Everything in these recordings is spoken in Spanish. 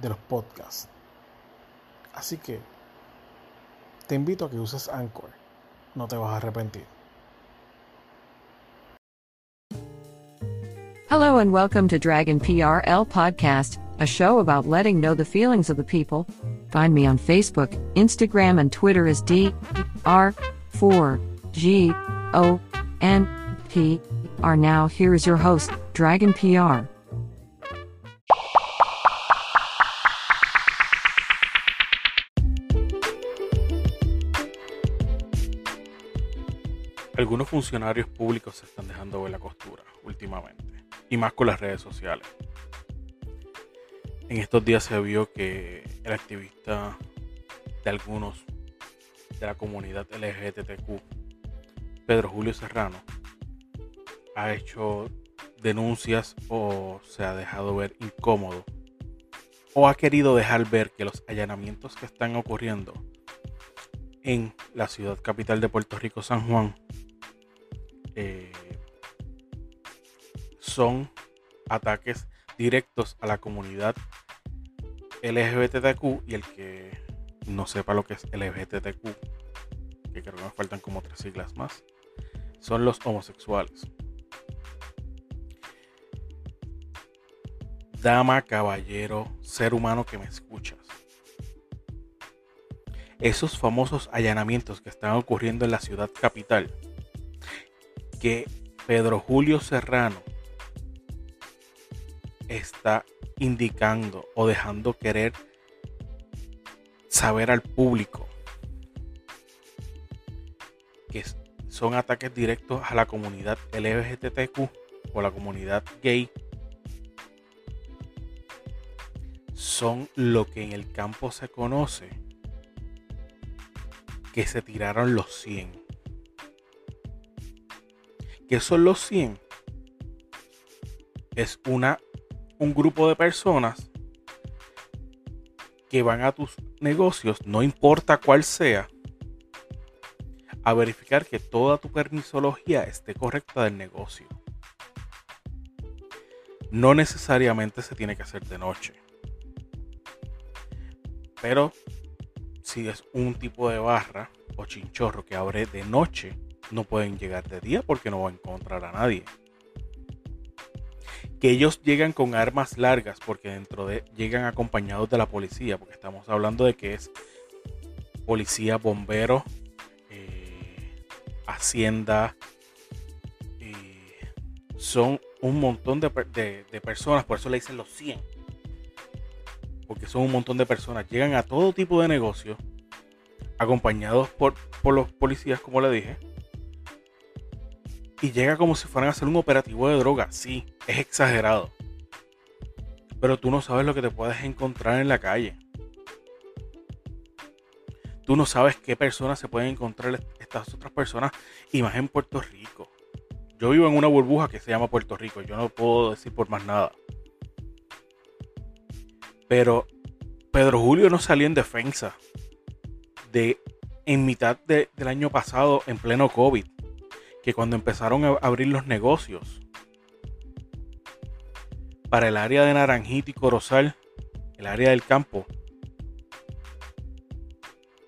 de los podcasts. Así que te invito a que uses Anchor. No te vas a arrepentir. Hello and welcome to Dragon PRL Podcast, a show about letting know the feelings of the people. Find me on Facebook, Instagram, and Twitter as D R 4 G O N P R. Now, here is your host, Dragon PR. Algunos funcionarios públicos se están dejando ver la costura últimamente, y más con las redes sociales. En estos días se vio que el activista de algunos de la comunidad LGBTQ, Pedro Julio Serrano, ha hecho denuncias o se ha dejado ver incómodo o ha querido dejar ver que los allanamientos que están ocurriendo en la ciudad capital de Puerto Rico, San Juan, eh, son ataques directos a la comunidad LGBTQ y el que no sepa lo que es LGBTQ, que creo que me faltan como tres siglas más, son los homosexuales. Dama, caballero, ser humano que me escuchas. Esos famosos allanamientos que están ocurriendo en la ciudad capital que Pedro Julio Serrano está indicando o dejando querer saber al público que son ataques directos a la comunidad LGBTQ o la comunidad gay son lo que en el campo se conoce que se tiraron los 100 ¿Qué son los 100? Es una, un grupo de personas que van a tus negocios, no importa cuál sea, a verificar que toda tu permisología esté correcta del negocio. No necesariamente se tiene que hacer de noche. Pero si es un tipo de barra o chinchorro que abre de noche, no pueden llegar de día porque no va a encontrar a nadie. Que ellos llegan con armas largas porque dentro de llegan acompañados de la policía, porque estamos hablando de que es policía, bombero, eh, hacienda, son un montón de, personas, por eso le dicen los 100, porque son un montón de personas, llegan a todo tipo de negocios, acompañados por, por los policías, como le dije, y llega como si fueran a hacer un operativo de droga. Sí, es exagerado. Pero tú no sabes lo que te puedes encontrar en la calle. Tú no sabes qué personas se pueden encontrar estas otras personas y más en Puerto Rico. Yo vivo en una burbuja que se llama Puerto Rico. Yo no puedo decir por más nada. Pero Pedro Julio no salió en defensa de en mitad del año pasado, en pleno COVID que cuando empezaron a abrir los negocios para el área de Naranjito y Corozal, el área del campo,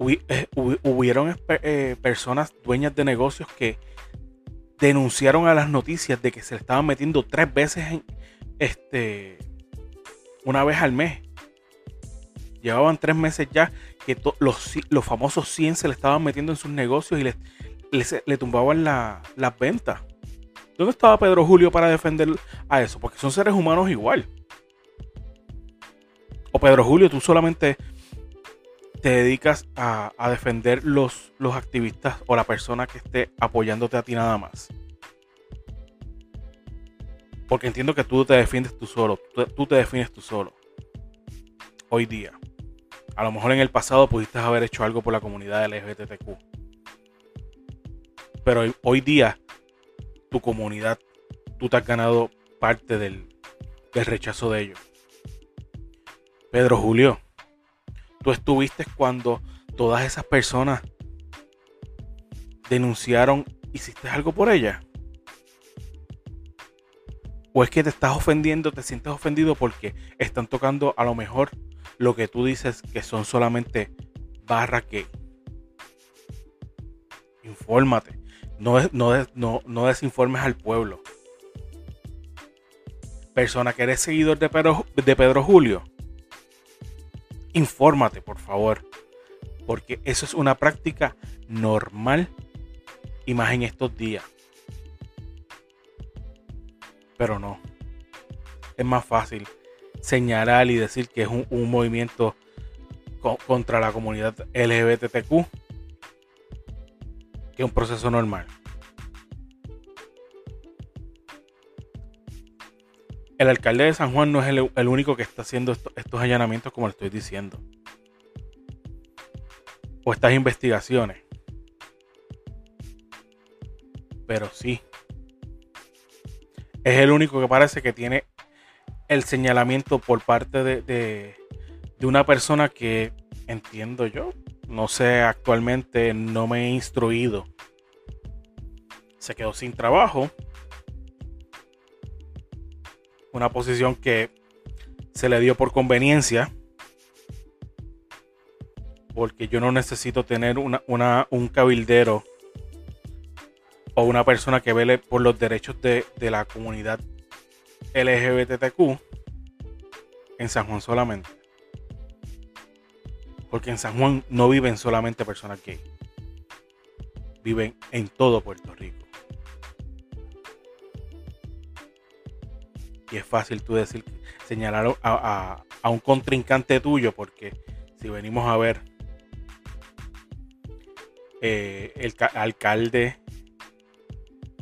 eh, hubieron eh, personas dueñas de negocios que denunciaron a las noticias de que se le estaban metiendo tres veces en este una vez al mes. Llevaban tres meses ya que los, los, famosos 100 se le estaban metiendo en sus negocios y le, tumbaban las ventas. ¿Dónde estaba Pedro Julio para defender a eso? Porque son seres humanos igual. O Pedro Julio, tú solamente te dedicas a, defender los, los activistas o la persona que esté apoyándote a ti nada más. Porque entiendo que tú te defiendes tú solo, tú, te defines tú solo. Hoy día. A lo mejor en el pasado pudiste haber hecho algo por la comunidad LGBTQ. Pero hoy, día, tu comunidad, tú te has ganado parte del, rechazo de ellos. Pedro Julio, tú estuviste cuando todas esas personas denunciaron, hiciste algo por ellas. ¿O es que te estás ofendiendo, te sientes ofendido porque están tocando a lo mejor lo que tú dices que son solamente barra que? Infórmate. No, no, no, no desinformes al pueblo. Persona que eres seguidor de Pedro, de Pedro Julio. Infórmate, por favor. Porque eso es una práctica normal y más en estos días pero no. Es más fácil señalar y decir que es un, movimiento contra la comunidad LGBTQ que un proceso normal. El alcalde de San Juan no es el, único que está haciendo estos allanamientos como le estoy diciendo. O estas investigaciones. Pero sí, es el único que parece que tiene el señalamiento por parte de, una persona que entiendo yo, no sé, actualmente no me he instruido. Se quedó sin trabajo. Una posición que se le dio por conveniencia. Porque yo no necesito tener una, un cabildero o una persona que vele por los derechos de, la comunidad LGBTQ en San Juan solamente. Porque en San Juan no viven solamente personas gay. Viven en todo Puerto Rico. Y es fácil tú decir, señalar a, un contrincante tuyo, porque si venimos a ver eh, el alcalde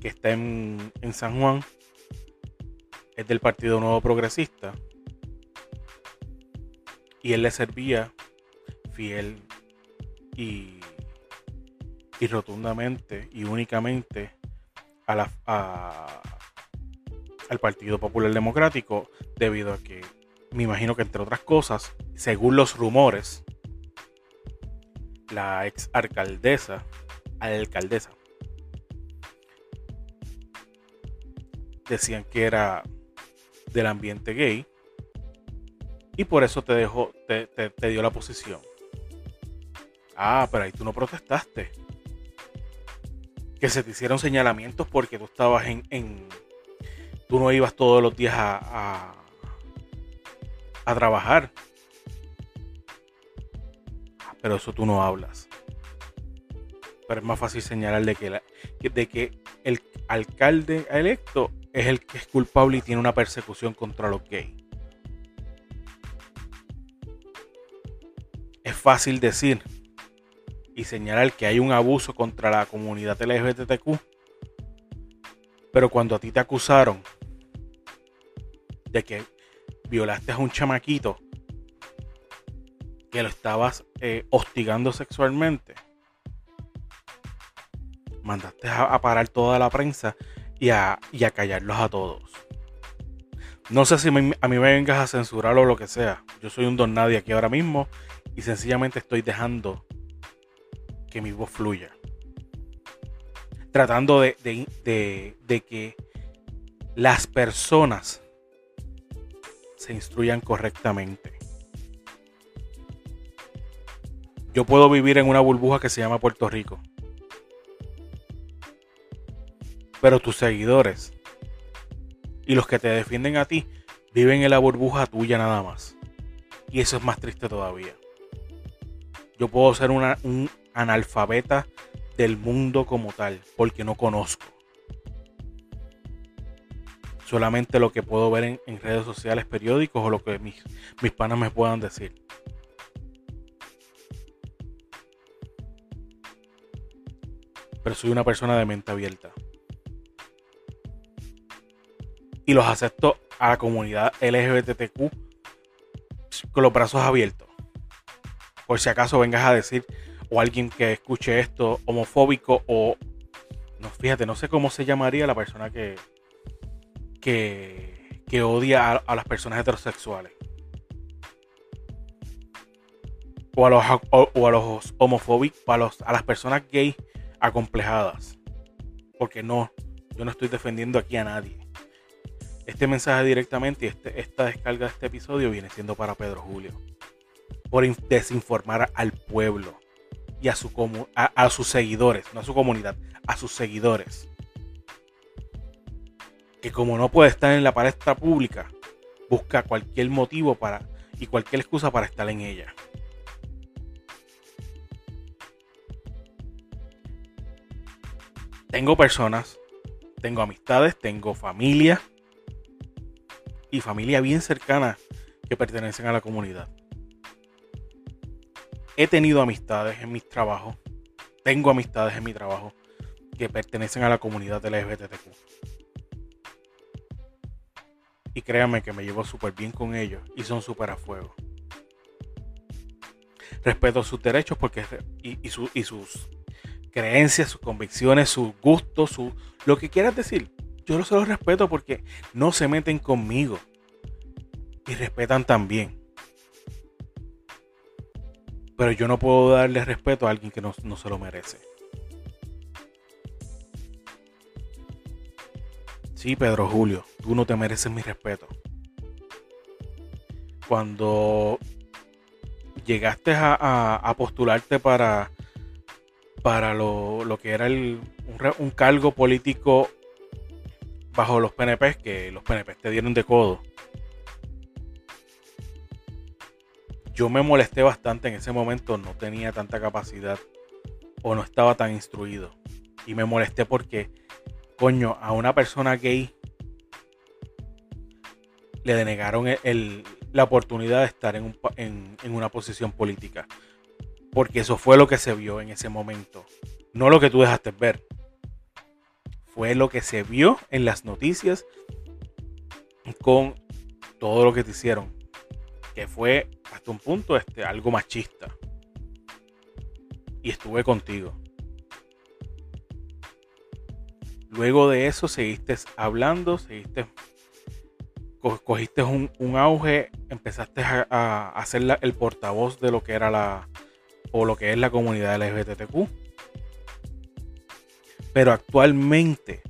que está en, San Juan es del Partido Nuevo Progresista y él le servía fiel y, y rotundamente y únicamente a la, al Partido Popular Democrático debido a que me imagino que entre otras cosas, según los rumores, la ex alcaldesa, alcaldesa decían que era del ambiente gay y por eso te dejó, te, dio la posición. Ah, pero ahí tú no protestaste. Que se te hicieron señalamientos porque tú estabas en tú no ibas todos los días a, a, trabajar. Ah, pero eso tú no hablas. Pero es más fácil señalar de que, de que el alcalde electo es el que es culpable y tiene una persecución contra los gays. Es fácil decir y señalar que hay un abuso contra la comunidad LGBTQ, pero cuando a ti te acusaron de que violaste a un chamaquito que lo estabas eh, hostigando sexualmente, mandaste a parar toda la prensa y a, callarlos a todos. No sé si a mí me vengas a censurar o lo que sea. Yo soy un don nadie aquí ahora mismo y sencillamente estoy dejando que mi voz fluya. Tratando de, de que las personas se instruyan correctamente. Yo puedo vivir en una burbuja que se llama Puerto Rico. Pero tus seguidores y los que te defienden a ti viven en la burbuja tuya nada más. Y eso es más triste todavía. Yo puedo ser un analfabeta del mundo como tal, porque no conozco. Solamente lo que puedo ver en, redes sociales, periódicos o lo que mis, mis panas me puedan decir. Pero soy una persona de mente abierta. Y los acepto a la comunidad LGBTQ con los brazos abiertos. Por si acaso vengas a decir, o alguien que escuche esto homofóbico o no fíjate, no sé cómo se llamaría la persona que que, que odia a, las personas heterosexuales. O a los, o, a los homofóbicos, a, los, a las personas gays acomplejadas. Porque no, yo no estoy defendiendo aquí a nadie. Este mensaje directamente y este, esta descarga de este episodio viene siendo para Pedro Julio. Por desinformar al pueblo y a, su a, sus seguidores, no a su comunidad, a sus seguidores. Que como no puede estar en la palestra pública, busca cualquier motivo para y cualquier excusa para estar en ella. Tengo personas, tengo amistades, tengo familia y familia bien cercana que pertenecen a la comunidad he tenido amistades en mis trabajos, tengo amistades en mi trabajo que pertenecen a la comunidad LGBTQ. Y créanme que me llevo súper bien con ellos y son súper a fuego. Respeto sus derechos porque y, y, y sus creencias, sus convicciones, sus gustos, su, lo que quieras decir. Yo los respeto porque no se meten conmigo. Y respetan también. Pero yo no puedo darle respeto a alguien que no, se lo merece. Sí, Pedro Julio, tú no te mereces mi respeto. Cuando llegaste a, postularte para, para lo, que era el, un, un, cargo político bajo los PNP, que los PNP te dieron de codo, yo me molesté bastante en ese momento, no tenía tanta capacidad o no estaba tan instruido. Y me molesté porque, coño, a una persona gay le denegaron la oportunidad de estar en, en una posición política. Porque eso fue lo que se vio en ese momento. No lo que tú dejaste ver. Fue lo que se vio en las noticias con todo lo que te hicieron. Que fue hasta un punto este, algo machista. Y estuve contigo. Luego de eso seguiste hablando, seguiste, cogiste un, auge, empezaste a, a ser el portavoz de lo que era la, o lo que es la comunidad LGBTQ. Pero actualmente,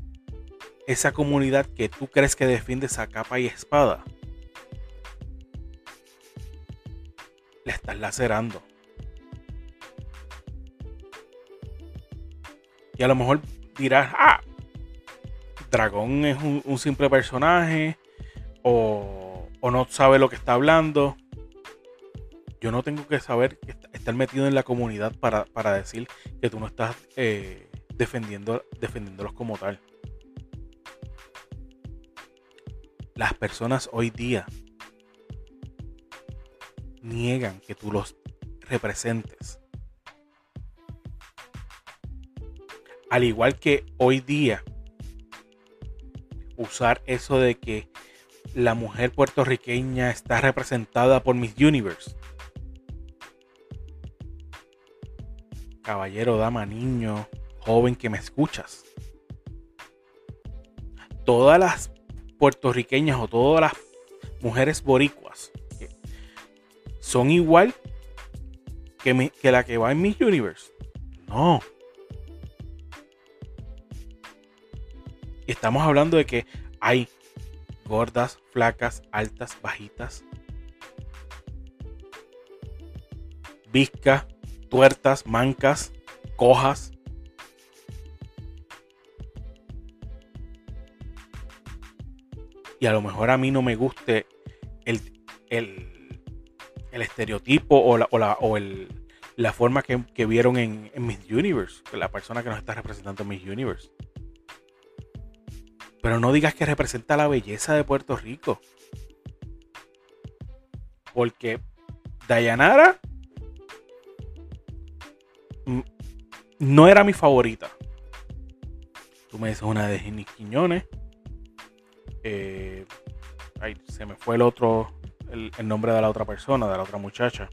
esa comunidad que tú crees que defiendes a capa y espada, le estás lacerando. Y a lo mejor dirás, ah, Dragón es un, simple personaje o, o, no sabe lo que está hablando. Yo no tengo que saber, estar metido en la comunidad para, decir que tú no estás eh, defendiendo, defendiéndolos como tal. Las personas hoy día niegan que tú los representes. Al igual que hoy día, usar eso de que la mujer puertorriqueña está representada por Miss Universe. Caballero, dama, niño, joven que me escuchas. Todas las puertorriqueñas o todas las mujeres boricuas son igual que, que la que va en Miss Universe. No. Estamos hablando de que hay gordas, flacas, altas, bajitas, viscas, tuertas, mancas, cojas. Y a lo mejor a mí no me guste el, el el estereotipo o la, o la, o el, forma que, que vieron en, en, Miss Universe, la persona que nos está representando en Miss Universe. Pero no digas que representa la belleza de Puerto Rico. Porque Dayanara no era mi favorita. Tú me dices una de Jenny Quiñones. Eh, ay, se me fue el otro, el, nombre de la otra persona, de la otra muchacha.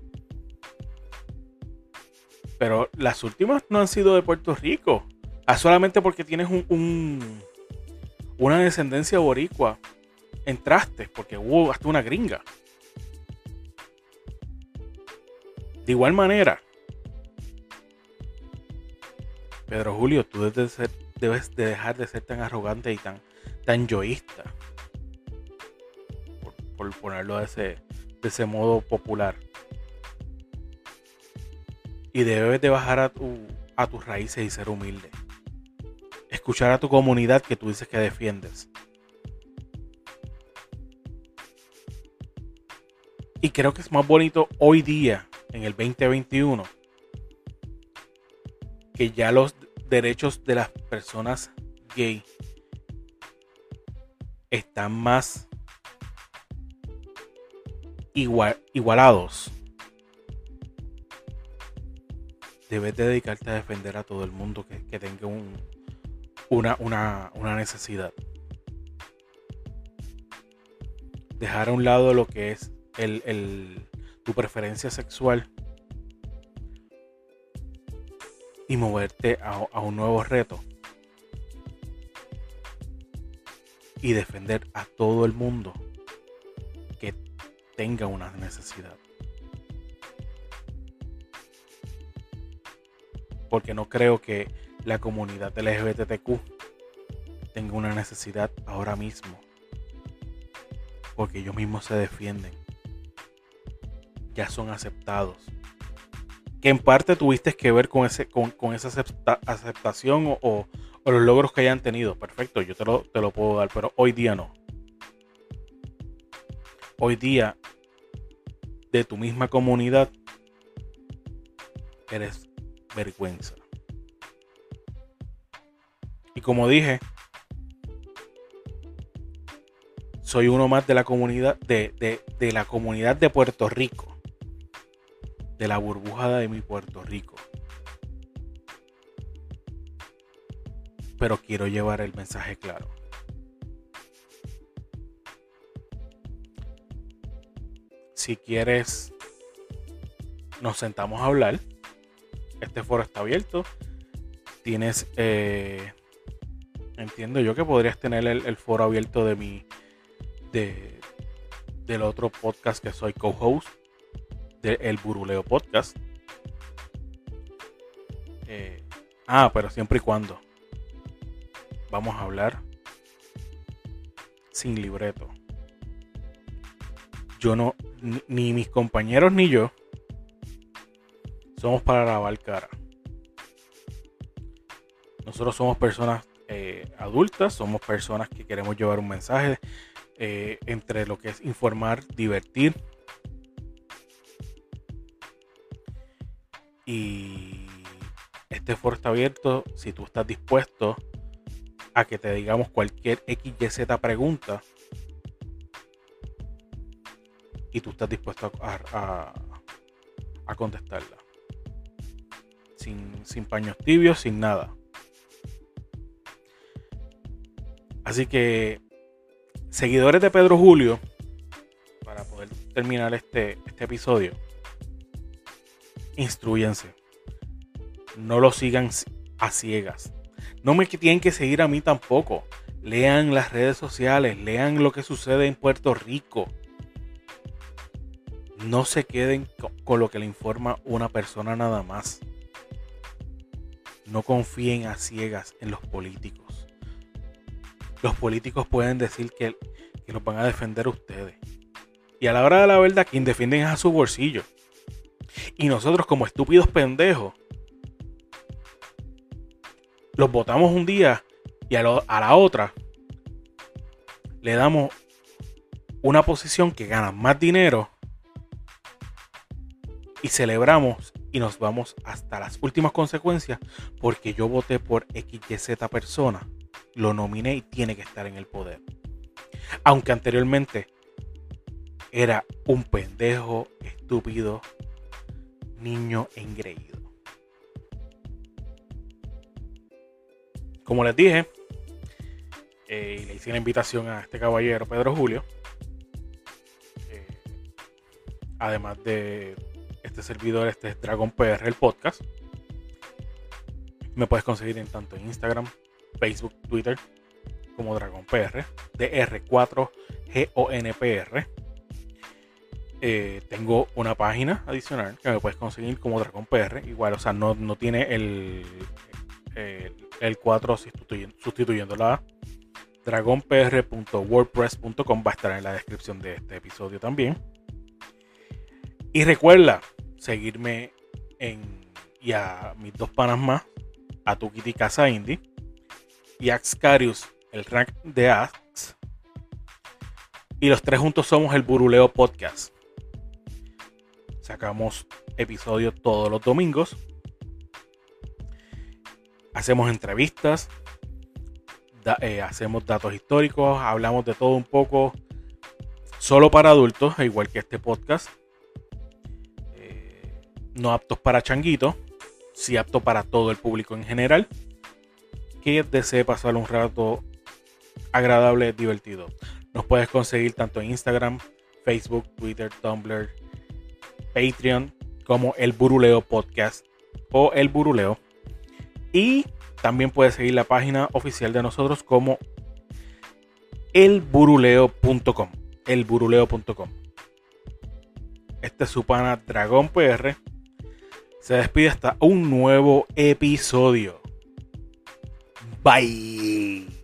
Pero las últimas no han sido de Puerto Rico. Ah, solamente porque tienes un, una descendencia boricua. Entraste, porque hubo hasta una gringa. De igual manera, Pedro Julio, tú debes de, dejar de ser tan arrogante y tan, tan yoísta. Por, ponerlo de ese, de ese modo popular. Y debes de bajar a tus raíces y ser humilde. Escuchar a tu comunidad que tú dices que defiendes. Y creo que es más bonito hoy día, en el 2021, que ya los derechos de las personas gay están más igual, igualados. Debes de dedicarte a defender a todo el mundo que, que tenga un, una, una, una necesidad. Dejar a un lado lo que es el, el, tu preferencia sexual y moverte a, a, un nuevo reto y defender a todo el mundo que tenga una necesidad. Porque no creo que la comunidad LGBTQ tenga una necesidad ahora mismo. Porque ellos mismos se defienden. Ya son aceptados. Que en parte tuviste que ver con, ese, con, esa acepta, aceptación o, o, o, los logros que hayan tenido. Perfecto, yo te lo, te lo puedo dar, pero hoy día no. Hoy día, de tu misma comunidad, eres vergüenza. Y como dije, soy uno más de la comunidad de, de, de, la comunidad de Puerto Rico. De la burbuja de mi Puerto Rico. Pero quiero llevar el mensaje claro. Si quieres, nos sentamos a hablar. Este foro está abierto. Tienes eh, entiendo yo que podrías tener el, el foro abierto de mi de del otro podcast que soy co-host de El Buruleo Podcast. Eh, ah, pero siempre y cuando vamos a hablar sin libreto. Yo no, ni, ni mis compañeros ni yo somos para lavar cara. Nosotros somos personas eh, adultas, somos personas que queremos llevar un mensaje eh, entre lo que es informar, divertir. Y este foro está abierto si tú estás dispuesto a que te digamos cualquier XYZ pregunta y tú estás dispuesto a, a, a contestarla. Sin, sin paños tibios, sin nada. Así que, seguidores de Pedro Julio, para poder terminar este, este episodio, instruyense. No lo sigan a ciegas. No me tienen que seguir a mí tampoco. Lean las redes sociales, lean lo que sucede en Puerto Rico. No se queden con lo que le informa una persona nada más. No confíen a ciegas en los políticos los políticos pueden decir que, que los van a defender ustedes. Y a la hora de la verdad, quien defienden es a su bolsillo. Y nosotros, como estúpidos pendejos, los votamos un día y a, lo, a la otra le damos una posición que gana más dinero y celebramos y nos vamos hasta las últimas consecuencias porque yo voté por XYZ persona, lo nominé y tiene que estar en el poder. Aunque anteriormente era un pendejo, estúpido, niño engreído. Como les dije, eh, le hice la invitación a este caballero, Pedro Julio. Eh, además de este servidor, este es Dragon PR, el podcast. Me puedes conseguir en tanto Instagram, Facebook, Twitter, como Dragon PR, DR4GONPR. Eh, tengo una página adicional que me puedes conseguir como Dragon PR. Igual, o sea, no, no tiene el, el, 4 sustituyendo, la A. dragonpr.wordpress.com va a estar en la descripción de este episodio también. Y recuerda seguirme en y a mis dos panas más, a Tukiti Casa Indie y Axcarius, el rank de Ax. Y los tres juntos somos el Buruleo Podcast. Sacamos episodios todos los domingos. Hacemos entrevistas. Eh, hacemos datos históricos. Hablamos de todo un poco. Solo para adultos, igual que este podcast. Eh, no aptos para changuitos. Sí apto para todo el público en general. Que desee pasar un rato agradable, divertido. Nos puedes conseguir tanto en Instagram, Facebook, Twitter, Tumblr, Patreon como El Buruleo Podcast o El Buruleo. Y también puedes seguir la página oficial de nosotros como elburuleo.com. Elburuleo.com. Este es su pana Dragón PR. Se despide hasta un nuevo episodio. 拜。